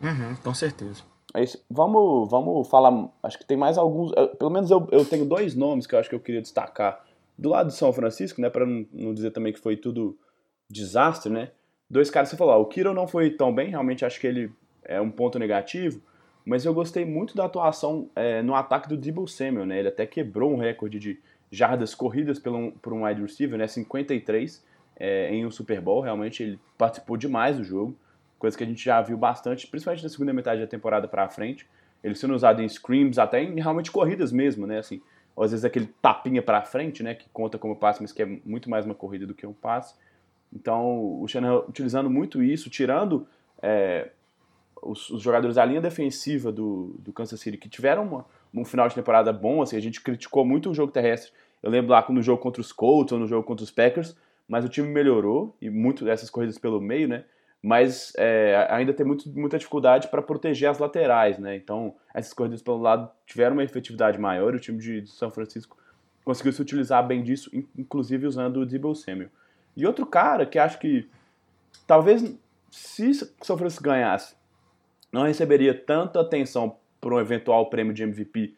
Uhum, com certeza. É isso. Vamos, vamos falar. Acho que tem mais alguns. Pelo menos eu, eu tenho dois nomes que eu acho que eu queria destacar. Do lado de São Francisco, né? Para não, não dizer também que foi tudo desastre, né? Dois caras que você falou, o Kiro não foi tão bem, realmente acho que ele é um ponto negativo, mas eu gostei muito da atuação é, no ataque do Debo Samuel, né? Ele até quebrou um recorde de jardas corridas por um, por um wide receiver, né? 53 é, em um Super Bowl, realmente ele participou demais do jogo coisa que a gente já viu bastante, principalmente na segunda metade da temporada para frente. Ele sendo usado em screams, até em realmente corridas mesmo, né? Assim, às vezes aquele tapinha para frente, né? Que conta como passe, mas que é muito mais uma corrida do que um passe. Então, o Shanahan utilizando muito isso, tirando é, os, os, jogadores da linha defensiva do, do Kansas City, que tiveram uma, um final de temporada bom, assim, a gente criticou muito o jogo terrestre. Eu lembro lá no jogo contra os Colts ou no jogo contra os Packers, mas o time melhorou, e muito dessas corridas pelo meio, né? mas é, ainda tem muito, muita dificuldade para proteger as laterais, né? Então, essas corridas pelo lado tiveram uma efetividade maior, o time de, São Francisco conseguiu se utilizar bem disso, inclusive usando o Debo Samuel. E outro cara que acho que talvez se São Francisco ganhasse, não receberia tanta atenção para um eventual prêmio de MVP,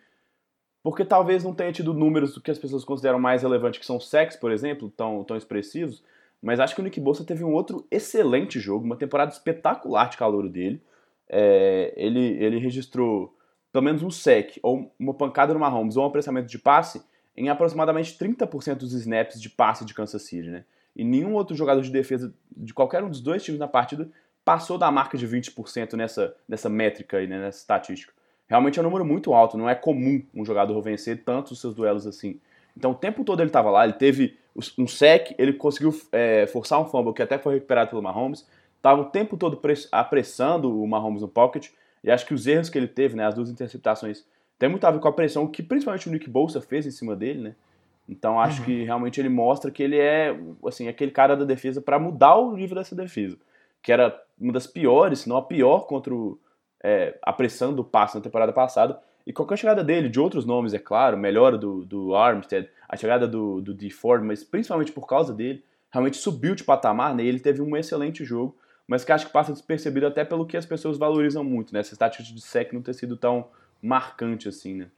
porque talvez não tenha tido números que as pessoas consideram mais relevantes, que são sacks, por exemplo, tão, tão expressivos, mas acho que o Nick Bolsa teve um outro excelente jogo, uma temporada espetacular de calor dele. É, ele, ele registrou pelo menos um sec, ou uma pancada no Mahomes, ou um apressamento de passe em aproximadamente 30% dos snaps de passe de Kansas City, né? E nenhum outro jogador de defesa de qualquer um dos dois times na partida passou da marca de 20% nessa, nessa métrica aí, né, nessa estatística. Realmente é um número muito alto, não é comum um jogador vencer tantos os seus duelos assim. Então o tempo todo ele estava lá, ele teve um sec, ele conseguiu é, forçar um fumble que até foi recuperado pelo Mahomes, estava o tempo todo apressando o Mahomes no pocket, e acho que os erros que ele teve, né, as duas interceptações, tem muito a ver com a pressão que principalmente o Nick Bolsa fez em cima dele, né? Então acho uhum. que realmente ele mostra que ele é assim aquele cara da defesa para mudar o nível dessa defesa, que era uma das piores, se não a pior contra o, é, a pressão do passe na temporada passada. E qualquer chegada dele, de outros nomes, é claro, melhor do, do Armstead, a chegada do, do D. Ford, mas principalmente por causa dele, realmente subiu de patamar, né? Ele teve um excelente jogo, mas que acho que passa despercebido até pelo que as pessoas valorizam muito, né? Essa estatística de sec não ter sido tão marcante assim, né?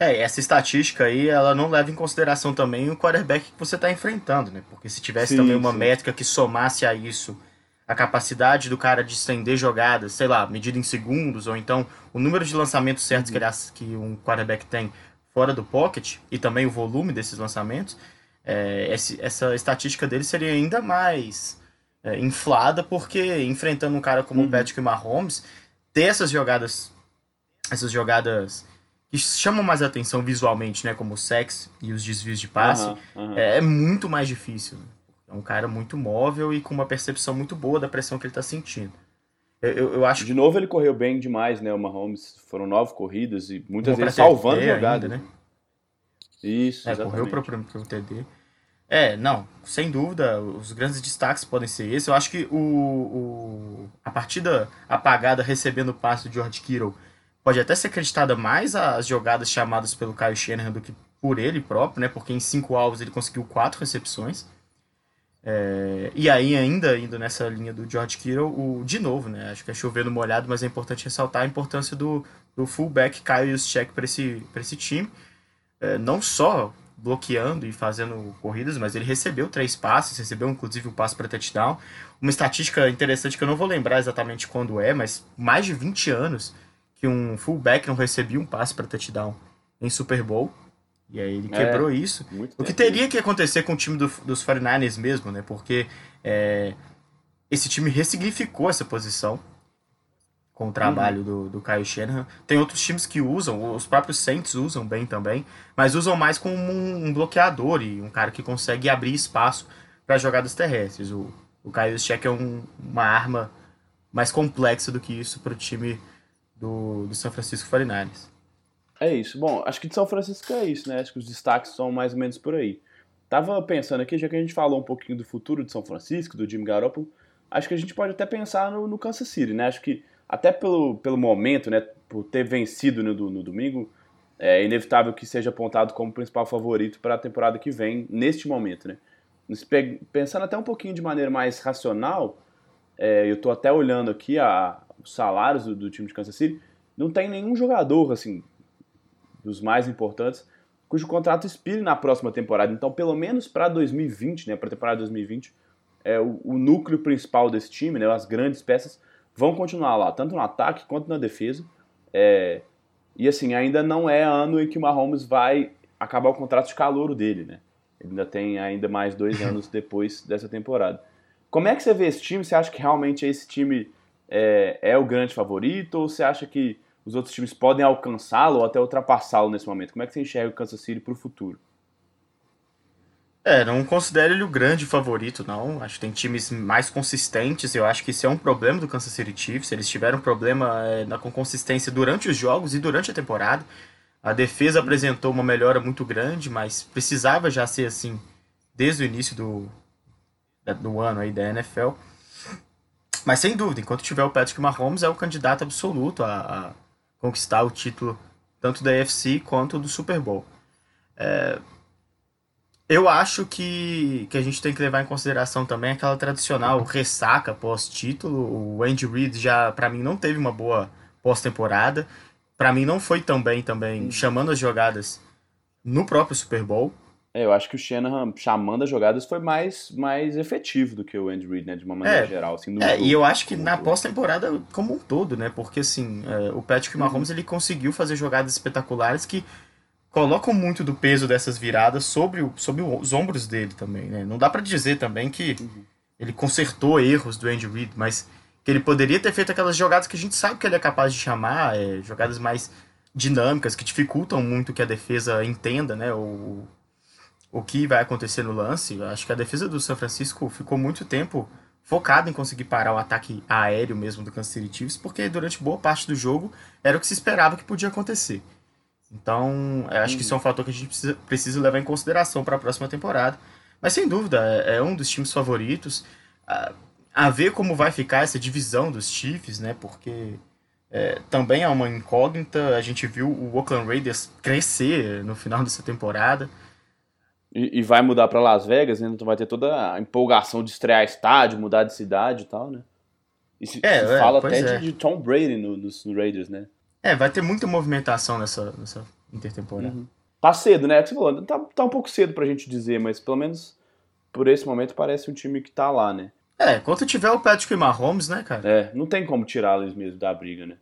É, essa estatística aí, ela não leva em consideração também o quarterback que você está enfrentando, né? Porque se tivesse sim, também uma sim. métrica que somasse a isso a capacidade do cara de estender jogadas, sei lá, medida em segundos, ou então o número de lançamentos certos que, que um quarterback tem fora do pocket, e também o volume desses lançamentos, é, esse, essa estatística dele seria ainda mais é, inflada, porque enfrentando um cara como uhum. o Patrick Mahomes, ter essas jogadas, essas jogadas que chamam mais atenção visualmente, né, como o sex e os desvios de passe, uhum, uhum. É, é, muito mais difícil. Né? É um cara muito móvel e com uma percepção muito boa da pressão que ele está sentindo. Eu, eu, acho De novo ele correu bem demais, né, o Mahomes. Foram nove corridas e muitas vezes salvando jogadas. né? Isso, é, exatamente. correu para o TD. É, não, sem dúvida, os grandes destaques podem ser esse. Eu acho que o, o a partida apagada recebendo o passe do George Kittle pode até ser acreditada mais às jogadas chamadas pelo Kyle Shanahan do que por ele próprio, né? Porque em cinco alvos ele conseguiu quatro recepções. É, e aí, ainda indo nessa linha do George Kittle, o, de novo, né? Acho que é chovendo molhado, mas é importante ressaltar a importância do, do fullback Kyle Juszczyk para esse, esse time. É, não só bloqueando e fazendo corridas, mas ele recebeu três passes, recebeu inclusive um passe para touchdown. Uma estatística interessante que eu não vou lembrar exatamente quando é, mas mais de 20 anos que um fullback não recebia um passe para touchdown em Super Bowl. E aí ele é, quebrou isso. O que teria que acontecer com o time do, dos 49ers mesmo, né? Porque é, esse time ressignificou essa posição com o trabalho uhum. do, do Kyle Shanahan. Tem outros times que usam, os próprios Saints usam bem também, mas usam mais como um, um bloqueador e um cara que consegue abrir espaço para jogadas terrestres. O, o Kyle Shanahan é um, uma arma mais complexa do que isso para o time do, do São Francisco 49ers. É isso. Bom, acho que de São Francisco é isso, né? Acho que os destaques são mais ou menos por aí. Tava pensando aqui, já que a gente falou um pouquinho do futuro de São Francisco, do Jimmy Garoppolo, acho que a gente pode até pensar no, no Kansas City, né? Acho que até pelo, pelo momento, né, por ter vencido no, no domingo, é inevitável que seja apontado como principal favorito para a temporada que vem, neste momento, né? Pensando até um pouquinho de maneira mais racional, é, eu estou até olhando aqui a, os salários do, do, time de Kansas City, não tem nenhum jogador, assim, dos mais importantes, cujo contrato expire na próxima temporada. Então, pelo menos para 2020, né, para a temporada 2020, é, o, o núcleo principal desse time, né, as grandes peças, vão continuar lá, tanto no ataque quanto na defesa. É, e assim, ainda não é ano em que o Mahomes vai acabar o contrato de calouro dele, né? Ele ainda tem ainda mais dois anos depois dessa temporada. Como é que você vê esse time? Você acha que realmente esse time é, é o grande favorito? Ou você acha que os outros times podem alcançá-lo ou até ultrapassá-lo nesse momento? Como é que você enxerga o Kansas City para o futuro? É, não considero ele o grande favorito, não. Acho que tem times mais consistentes. Eu acho que isso é um problema do Kansas City Chiefs. Eles tiveram problema é, na, com consistência durante os jogos e durante a temporada. A defesa apresentou uma melhora muito grande, mas precisava já ser assim desde o início do, do ano aí da NFL. Mas sem dúvida, enquanto tiver o Patrick Mahomes, é o candidato absoluto a, a conquistar o título tanto da AFC quanto do Super Bowl. É, eu acho que, que a gente tem que levar em consideração também aquela tradicional ressaca pós-título. O Andy Reid já, para mim, não teve uma boa pós-temporada. Para mim, não foi tão bem também chamando as jogadas no próprio Super Bowl. Eu acho que o Shanahan chamando as jogadas foi mais, mais efetivo do que o Andy Reid, né? De uma maneira é, geral. Assim, é, e eu acho que na pós-temporada como um todo, né? Porque, assim, é, o Patrick Mahomes, uhum. ele conseguiu fazer jogadas espetaculares que colocam muito do peso dessas viradas sobre, o, sobre os ombros dele também, né? Não dá para dizer também que uhum. ele consertou erros do Andy Reid, mas que ele poderia ter feito aquelas jogadas que a gente sabe que ele é capaz de chamar, é, jogadas mais dinâmicas, que dificultam muito que a defesa entenda, né? O que vai acontecer no lance. Acho que a defesa do São Francisco ficou muito tempo focada em conseguir parar o ataque aéreo mesmo do Kansas City Chiefs, porque durante boa parte do jogo era o que se esperava que podia acontecer. Então, acho que isso é um fator que a gente precisa, precisa levar em consideração para a próxima temporada. Mas sem dúvida, é, é um dos times favoritos. A, a, ver como vai ficar essa divisão dos Chiefs, né? Porque é, também é uma incógnita. A gente viu o Oakland Raiders crescer no final dessa temporada. E, e vai mudar para Las Vegas, né? Então vai ter toda a empolgação de estrear estádio, mudar de cidade e tal, né? E se, é, se é, fala até de, é. de, Tom Brady no, no, no Raiders, né? É, vai ter muita movimentação nessa, nessa intertemporada. Uhum. Tá cedo, né? Você falou, tá, tá um pouco cedo pra gente dizer, mas pelo menos por esse momento parece um time que tá lá, né? É, enquanto tiver o Patrick Mahomes, né, cara? É, não tem como tirá-los mesmo da briga, né?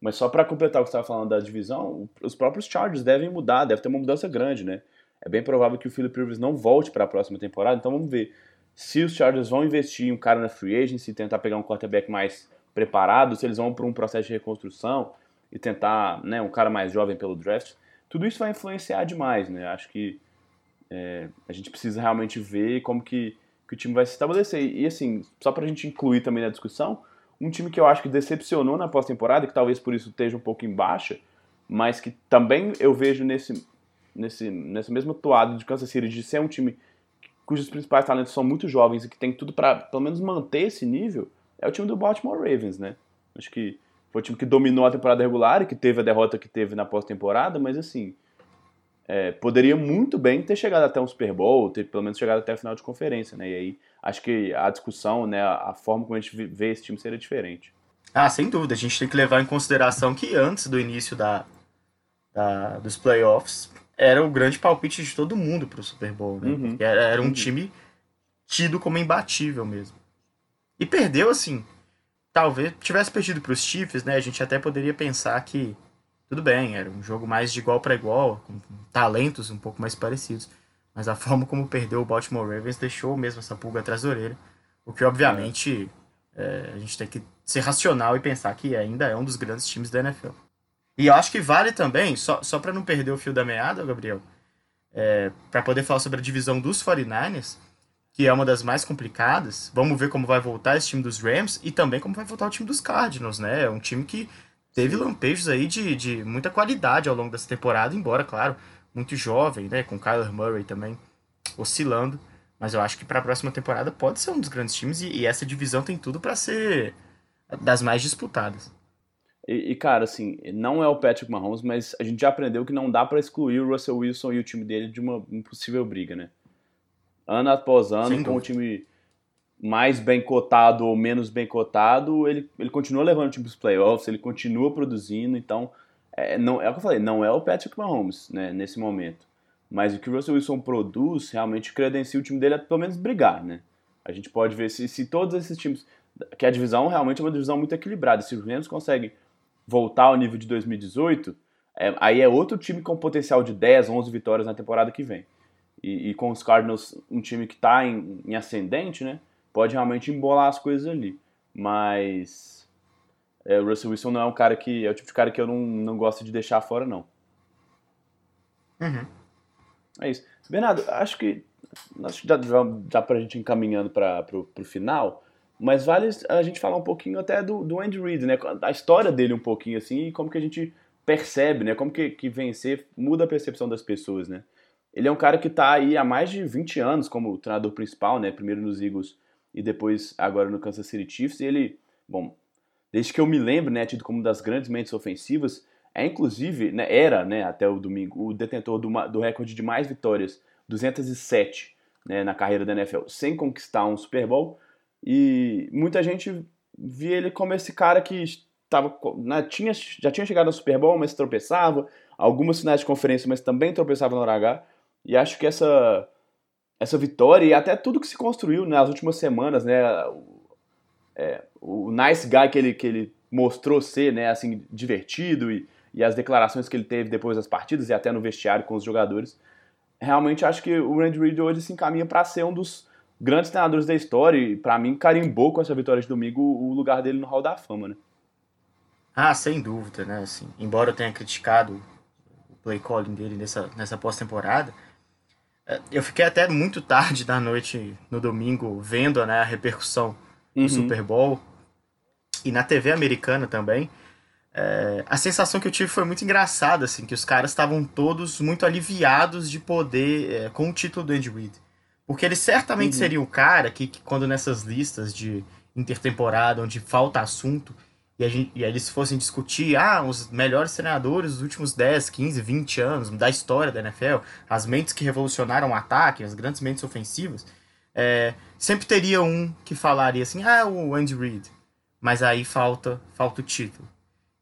Mas só para completar o que você estava falando da divisão, os próprios Chargers devem mudar, deve ter uma mudança grande, né? É bem provável que o Philip Rivers não volte para a próxima temporada, então vamos ver se os Chargers vão investir em um cara na free agency, tentar pegar um quarterback mais preparado, se eles vão para um processo de reconstrução e tentar né, um cara mais jovem pelo draft. Tudo isso vai influenciar demais, né? Acho que é, a gente precisa realmente ver como que, que o time vai se estabelecer. E assim, só para a gente incluir também na discussão, um time que eu acho que decepcionou na pós-temporada, que talvez por isso esteja um pouco em baixa, mas que também eu vejo nesse, nesse, nessa mesma toada de Kansas City de ser um time cujos principais talentos são muito jovens e que tem tudo para pelo menos manter esse nível, é o time do Baltimore Ravens, né? Acho que foi o time que dominou a temporada regular e que teve a derrota que teve na pós-temporada, mas assim, é, poderia muito bem ter chegado até um Super Bowl, ter pelo menos chegado até a final de conferência, né? E aí acho que a discussão, né, a forma como a gente vê esse time seria diferente. Ah, sem dúvida. A gente tem que levar em consideração que antes do início da, da dos playoffs, era o grande palpite de todo mundo pro Super Bowl, né? Uhum. Era, era, um uhum. time tido como imbatível mesmo. E perdeu, assim, talvez tivesse perdido pros Chiefs, né? A gente até poderia pensar que tudo bem, era um jogo mais de igual para igual, com talentos um pouco mais parecidos. Mas a forma como perdeu o Baltimore Ravens deixou mesmo essa pulga atrás da orelha. O que, obviamente, é, a gente tem que ser racional e pensar que ainda é um dos grandes times da NFL. E eu acho que vale também, só, só para não perder o fio da meada, Gabriel, é, para poder falar sobre a divisão dos 49ers, que é uma das mais complicadas. Vamos ver como vai voltar esse time dos Rams e também como vai voltar o time dos Cardinals, né? É um time que teve lampejos aí de, de muita qualidade ao longo dessa temporada, embora, claro, muito jovem, né? Com Kyler Murray também oscilando. Mas eu acho que para a próxima temporada pode ser um dos grandes times e, e essa divisão tem tudo para ser das mais disputadas. E, e, cara, assim, não é o Patrick Mahomes, mas a gente já aprendeu que não dá para excluir o Russell Wilson e o time dele de uma impossível briga, né? Ano após ano, com o time mais bem cotado ou menos bem cotado, ele, ele continua levando o time para os playoffs, ele continua produzindo, então, é, não, é o que eu falei, não é o Patrick Mahomes, né, nesse momento. Mas o que o Russell Wilson produz realmente credencia o time dele a pelo menos brigar, né? A gente pode ver se, se todos esses times. Que a divisão realmente é uma divisão muito equilibrada. Se os Rams conseguem voltar ao nível de 2018, é, aí é outro time com potencial de 10, 11 vitórias na temporada que vem. E, e com os Cardinals, um time que está em, em, ascendente, né? Pode realmente embolar as coisas ali. Mas é, o Russell Wilson não é um cara que. É o tipo de cara que eu não, não gosto de deixar fora, não. Uhum. É isso. Bernardo, acho que. Acho que já dá pra gente encaminhando para pro, pro final. Mas vale a gente falar um pouquinho até do, do Andy Reid, né? A história dele um pouquinho assim e como que a gente percebe, né? Como que, que vencer muda a percepção das pessoas, né? Ele é um cara que está aí há mais de 20 anos como treinador principal, né? Primeiro nos Eagles e depois agora no Kansas City Chiefs. E ele, bom, desde que eu me lembro, né, tido como uma das grandes mentes ofensivas, é inclusive, né, era, né, até o domingo, o detentor do, do recorde de mais vitórias, 207, né, na carreira da NFL, sem conquistar um Super Bowl. E muita gente via ele como esse cara que estava, né, tinha, já tinha chegado ao Super Bowl, mas tropeçava, algumas finais de conferência, mas também tropeçava no RH. E acho que essa essa vitória e até tudo que se construiu nas últimas semanas, né, o, é, o nice guy que ele, que ele mostrou ser, né, assim, divertido e, e as declarações que ele teve depois das partidas e até no vestiário com os jogadores, realmente acho que o Randy Reid hoje se encaminha para ser um dos grandes treinadores da história e para mim carimbou com essa vitória de domingo o lugar dele no Hall da Fama, né? Ah, sem dúvida, né? Assim, embora eu tenha criticado o play calling dele nessa, nessa pós-temporada, é, eu fiquei até muito tarde da noite no domingo vendo né, a repercussão do uhum. Super Bowl e na TV americana também. É, a sensação que eu tive foi muito engraçada, assim, que os caras estavam todos muito aliviados de poder, é, com o título do Andy Reid. Porque ele certamente uhum. seria o cara que, que, quando nessas listas de intertemporada, onde falta assunto, e, a gente, e eles fossem discutir ah, os melhores treinadores dos últimos 10, 15, 20 anos da história da NFL, as mentes que revolucionaram o ataque, as grandes mentes ofensivas, é, sempre teria um que falaria assim, ah, o Andy Reid. Mas aí falta, falta o título.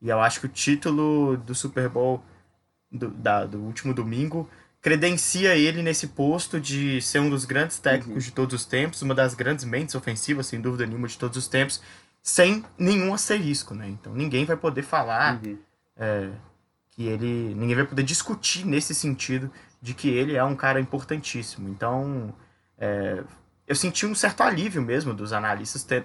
E eu acho que o título do Super Bowl do, da, do último domingo credencia ele nesse posto de ser um dos grandes técnicos uhum. de todos os tempos, uma das grandes mentes ofensivas, sem dúvida nenhuma, de todos os tempos, sem nenhum asterisco, né? Então ninguém vai poder falar uhum. é, que ele ninguém vai poder discutir nesse sentido de que ele é um cara importantíssimo. Então, é, eu senti um certo alívio mesmo dos analistas ter,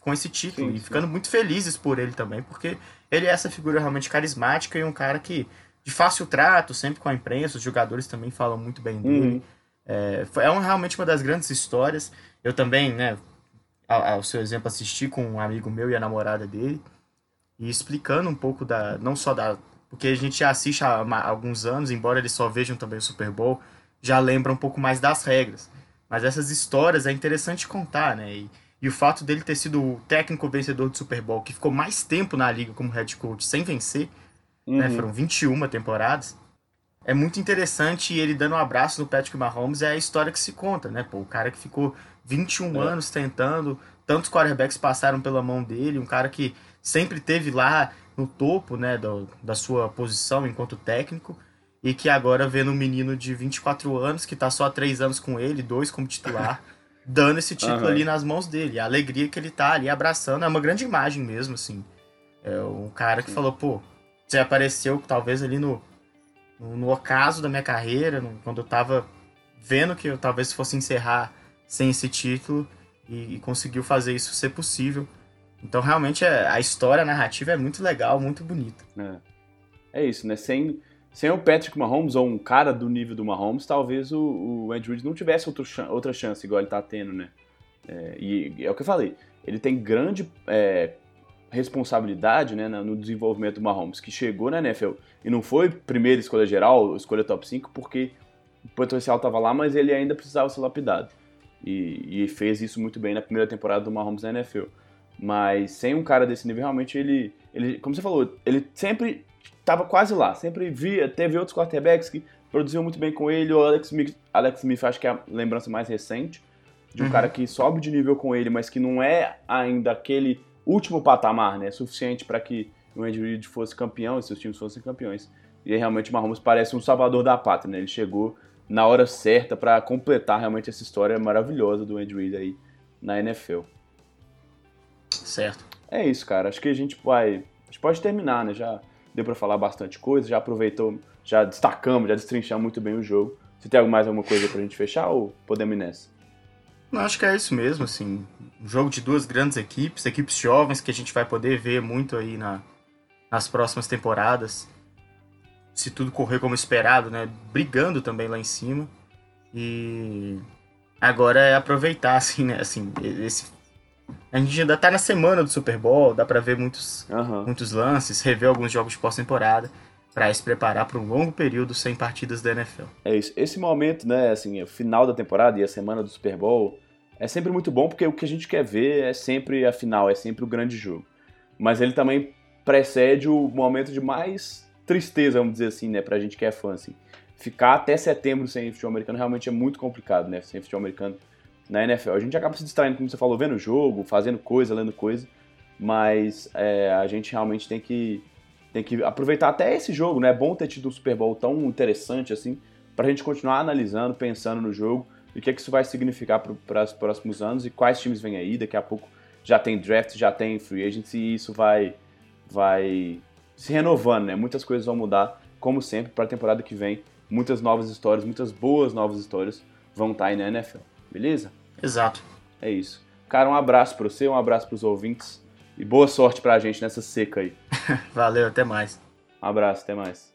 com esse título sim, e ficando muito felizes por ele também, porque ele é essa figura realmente carismática e um cara que de fácil trato, sempre com a imprensa, os jogadores também falam muito bem dele. Uhum. É, é um, realmente uma das grandes histórias. Eu também, né, ao, seu exemplo, assisti com um amigo meu e a namorada dele, e explicando um pouco da, não só da, porque a gente já assiste há, há alguns anos, embora eles só vejam também o Super Bowl, já lembra um pouco mais das regras. Mas essas histórias é interessante contar, né? E, e o fato dele ter sido o técnico vencedor do Super Bowl, que ficou mais tempo na liga como head coach sem vencer? Uhum. né? Foram 21 temporadas. É muito interessante ele dando um abraço no Patrick Mahomes é a história que se conta, né? Pô, o cara que ficou 21 é. anos tentando, tantos quarterbacks passaram pela mão dele, um cara que sempre teve lá no topo, né, do, da sua posição enquanto técnico, e que agora vendo um menino de 24 anos que tá só há 3 anos com ele, dois como titular, dando esse título uhum. ali nas mãos dele. A alegria que ele tá ali abraçando é uma grande imagem mesmo, assim. É um cara que falou, pô, você apareceu talvez ali no, no, no ocaso da minha carreira, no, quando eu tava vendo que eu talvez fosse encerrar sem esse título e, e conseguiu fazer isso ser possível. Então, realmente, é, a história, a narrativa é muito legal, muito bonita. É, é isso, né? Sem, sem o Patrick Mahomes, ou um cara do nível do Mahomes, talvez o, o Andrew não tivesse outro, outra chance, igual ele tá tendo, né? É, e é o que eu falei, ele tem grande é, responsabilidade né, no desenvolvimento do Mahomes, que chegou na NFL e não foi primeira escolha geral, escolha top 5, porque o potencial estava lá, mas ele ainda precisava ser lapidado. E, e, fez isso muito bem na primeira temporada do Mahomes na NFL. Mas sem um cara desse nível, realmente ele, ele como você falou, ele sempre estava quase lá, sempre via, teve outros quarterbacks que produziam muito bem com ele. O Alex Smith, Alex Smith acho que é a lembrança mais recente de um uhum. cara que sobe de nível com ele, mas que não é ainda aquele último patamar, né? Suficiente para que o Andy Reid fosse campeão e seus times fossem campeões. E aí, realmente o Mahomes parece um salvador da pátria, né? Ele chegou na hora certa para completar realmente essa história maravilhosa do Andy Reid aí na NFL. Certo. É isso, cara. Acho que a gente vai. A gente pode terminar, né? Já deu para falar bastante coisa, já aproveitou, já destacamos, já destrinchamos muito bem o jogo. Você tem mais alguma coisa pra gente fechar ou podemos ir nessa? Não, acho que é isso mesmo, assim. Um jogo de duas grandes equipes, equipes jovens que a gente vai poder ver muito aí na, nas próximas temporadas. Se tudo correr como esperado, né? Brigando também lá em cima. E agora é aproveitar, assim, né? Assim, esse a gente ainda tá na semana do Super Bowl, dá para ver muitos, uhum. muitos lances, rever alguns jogos de pós-temporada para se preparar para um longo período sem partidas da NFL. É isso. Esse momento, né, assim, o final da temporada e a semana do Super Bowl é sempre muito bom porque o que a gente quer ver é sempre a final, é sempre o grande jogo. Mas ele também precede o momento de mais tristeza, vamos dizer assim, né, pra gente que é fã, assim. Ficar até setembro sem futebol americano realmente é muito complicado, né, sem futebol americano na NFL. A gente acaba se distraindo, como você falou, vendo jogo, fazendo coisa, lendo coisa, mas é, a gente realmente tem que, tem que aproveitar até esse jogo, né? É bom ter tido um Super Bowl tão interessante assim, para a gente continuar analisando, pensando no jogo e o que, é que isso vai significar para os próximos anos e quais times vêm aí. Daqui a pouco já tem draft, já tem free agency e isso vai, vai se renovando, né? Muitas coisas vão mudar, como sempre, para a temporada que vem. Muitas novas histórias, muitas boas novas histórias vão estar aí na NFL, beleza? Exato. É isso. Cara, um abraço para você, um abraço para os ouvintes e boa sorte para a gente nessa seca aí. Valeu, até mais. Um abraço, até mais.